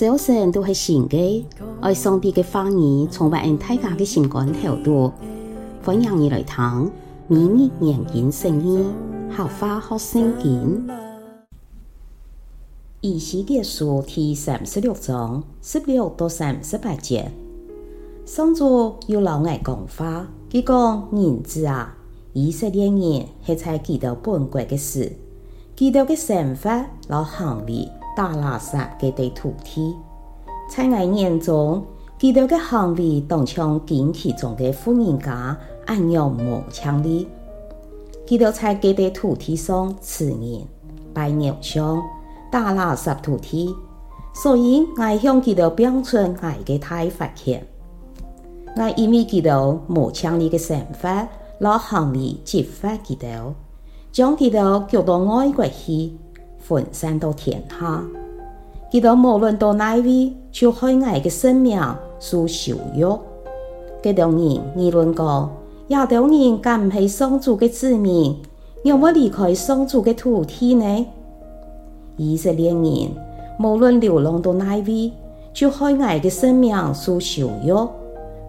早晨都是新的，爱上帝的话语充满大家的心肝头度，欢迎你来听每日研经圣经，好花好圣经。以西结书第三十六章十六到三十八节，上主有老爱讲话，佢讲人子啊，以色列人系在记得本国的事，记得嘅想法老行为。大垃圾嘅地土地，在我眼中，佢哋嘅行为当像经其中嘅富人家一样无枪利。佢哋在佢哋土地上吃人、拜偶像、大垃圾土地，所以我向佢哋表出我嘅大发现。我因为佢哋无枪利嘅想法，老行为激发佢哋，将佢哋叫到外国去。分散到天下，佢哋无论到哪位，就害我嘅生命受羞辱。几多人议论过，亚当人敢唔系上主嘅子民，有冇离开上主嘅土地呢？以色列人无论流浪到哪位，就害我嘅生命受羞辱，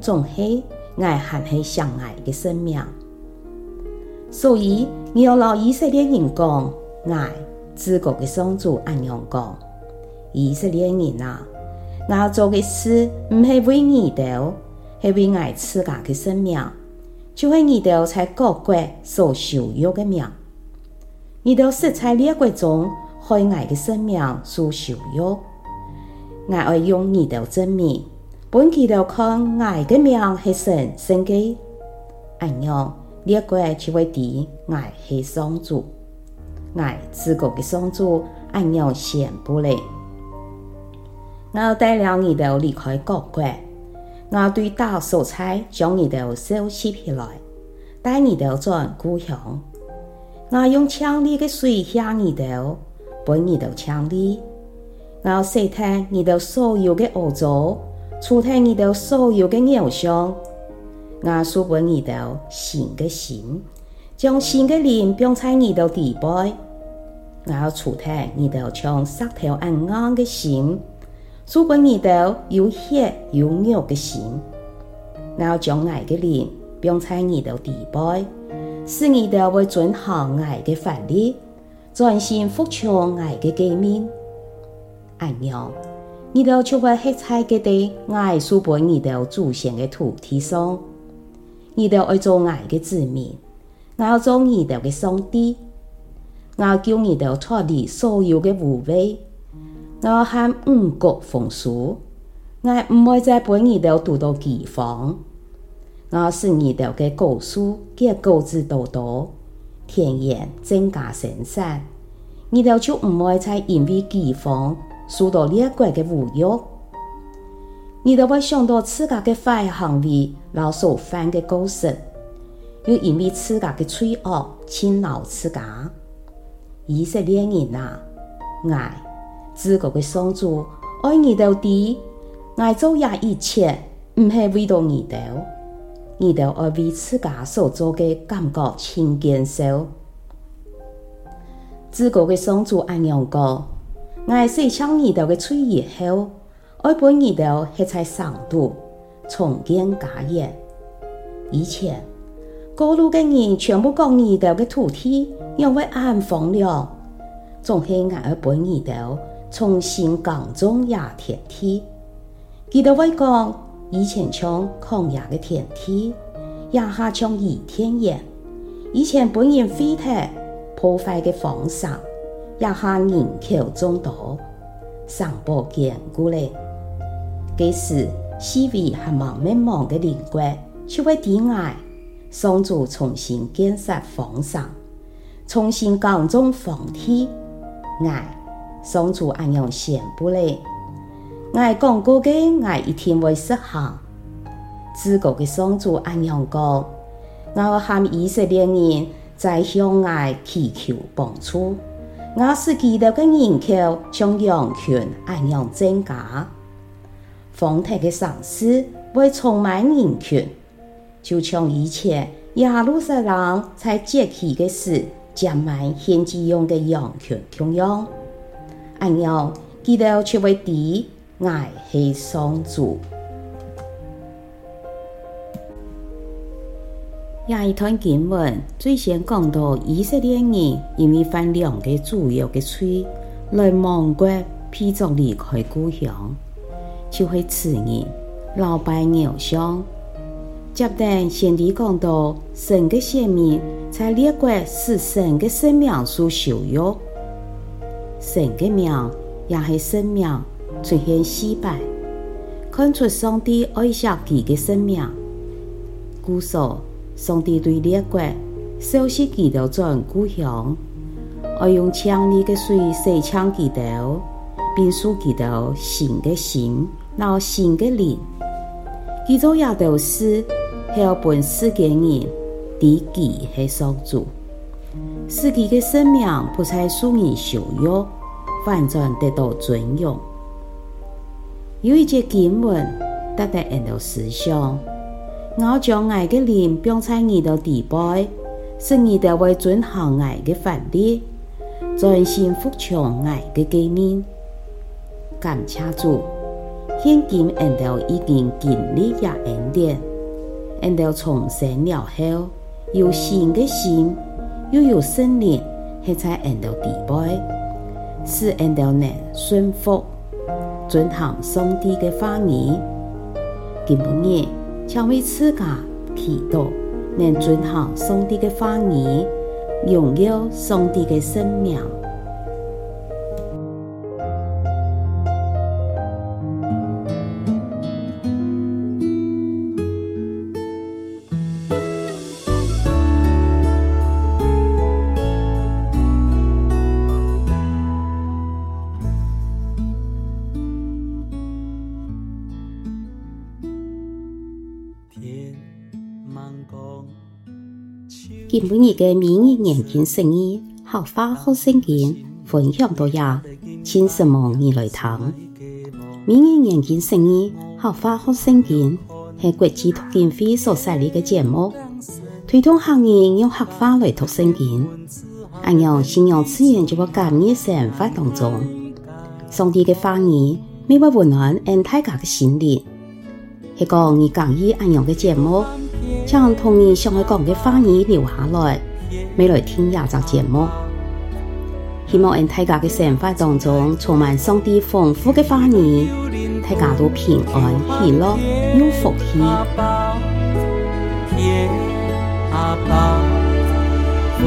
总系爱还系相爱嘅生命。所以你要老以色列人讲爱。自国的上主安样讲，以色列人啊，我做的事唔系为你哋，系为我自家的生命，就系你哋在各国受羞辱的命，你哋实在列国中害我的生命受羞辱，我爱用你哋证明，本佢哋看我的命系神圣嘅，安样列国就会知我系上主。爱自国的上主，安样宣布嘞？我带领你哋离开各国，我对大蔬菜将你哋收拾起来，带你哋转故乡。我用强力的水向你哋，分你哋强力。我洗涤你哋所有的污糟，除掉你哋所有的偶像。我赐给你哋新的心，将新的灵放在你哋底背。我要除掉你哋像石头一样的心，赐给你哋有血有肉的心。我要将爱的灵放在你哋底背，使你哋会遵行爱的法律，专心服从爱的诫命。安样，你哋就会活在嗰啲爱赐给你哋祖先的土地上。你哋爱做爱的子民，我要做你哋的上帝。我叫你哋脱离所有嘅污秽，我喊五谷丰收，我唔会再俾你哋度到饥荒。我使你哋嘅果树结果子多多，田园增加生产，你哋就唔会再因为饥荒受到列国嘅侮辱。你哋会想到自家嘅坏行为，老所犯嘅过失，又因为自家嘅罪恶，侵扰自家。以色列人啊，爱自国嘅上主爱你到底，爱做呀一切，唔系为到你哋，你哋爱为自家所做嘅感觉真坚守。自国嘅上主安样讲，爱洗净你哋嘅罪以后，爱把你哋喺在上度重建家园。以前过路嘅人全部讲你哋嘅土地。因为暗房了，总系爱而本二头重新耕种亚田地。记得会讲以前像旷野的田地，也下像伊甸园。以前本人废铁破坏的荒场，也下人口众多，上报坚固嘞。即使四围还冇灭亡的邻国，却会抵爱上主重新建设荒场。重新耕种荒地，爱上主安样宣布嘞？爱讲过嘅爱一定会实行。自国嘅上主安样讲，我喊以色列人在向爱祈求帮助。我使基督嘅人口像羊群安样增加，荒地嘅城市会充满人群，就像以前耶路撒冷在节期嘅时。加满献祭用的羊群同样，安样，记得却会滴爱是上主。亚一段经文最先讲到以色列人因为犯两个主要的罪，来亡国披着离开故乡，就会辞人老败偶像。接着先帝讲到神的赦免，在列国是神的圣名受用，神的名也是圣名出现失败，看出上帝爱惜己的圣名，故说。上帝对列国收拾基督转故乡，爱用强力的水洗净基督，并赐基督新的心，然后新的灵。基督也都是要本世界人低己系上主，使己的生命不再受人羞辱，反转得到尊荣。有一节经文，值得人的思想。我将爱的灵放在你的地背，使你的为遵行爱的法律，专心服从爱的诫命。感谢主，现今人都已经经历也恩典，人都重生了后，有新的心，又有圣灵，系在人的地背，使人都能顺服、遵行上帝的话语。今日。将为自家祈祷，能遵行上帝的话语，拥有上帝的生命。今晡日嘅明日研经释义，客话学圣经分享到呀，请什么你来听？明日研经释义，客话学圣经系国际读经会所设立嘅节目，推动行业用客话来读圣经。按样信仰自然就会感染生活当中，上帝嘅话语每晚温暖俺大家嘅心灵。系讲你讲意按样嘅节目。将同宜上海港嘅花儿留下来，未来听下集节目。希望俺大家嘅生活当中充满上帝丰富嘅花儿，大家都平安、喜乐、有福气。阿爸，好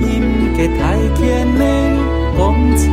阴嘅太天光彩。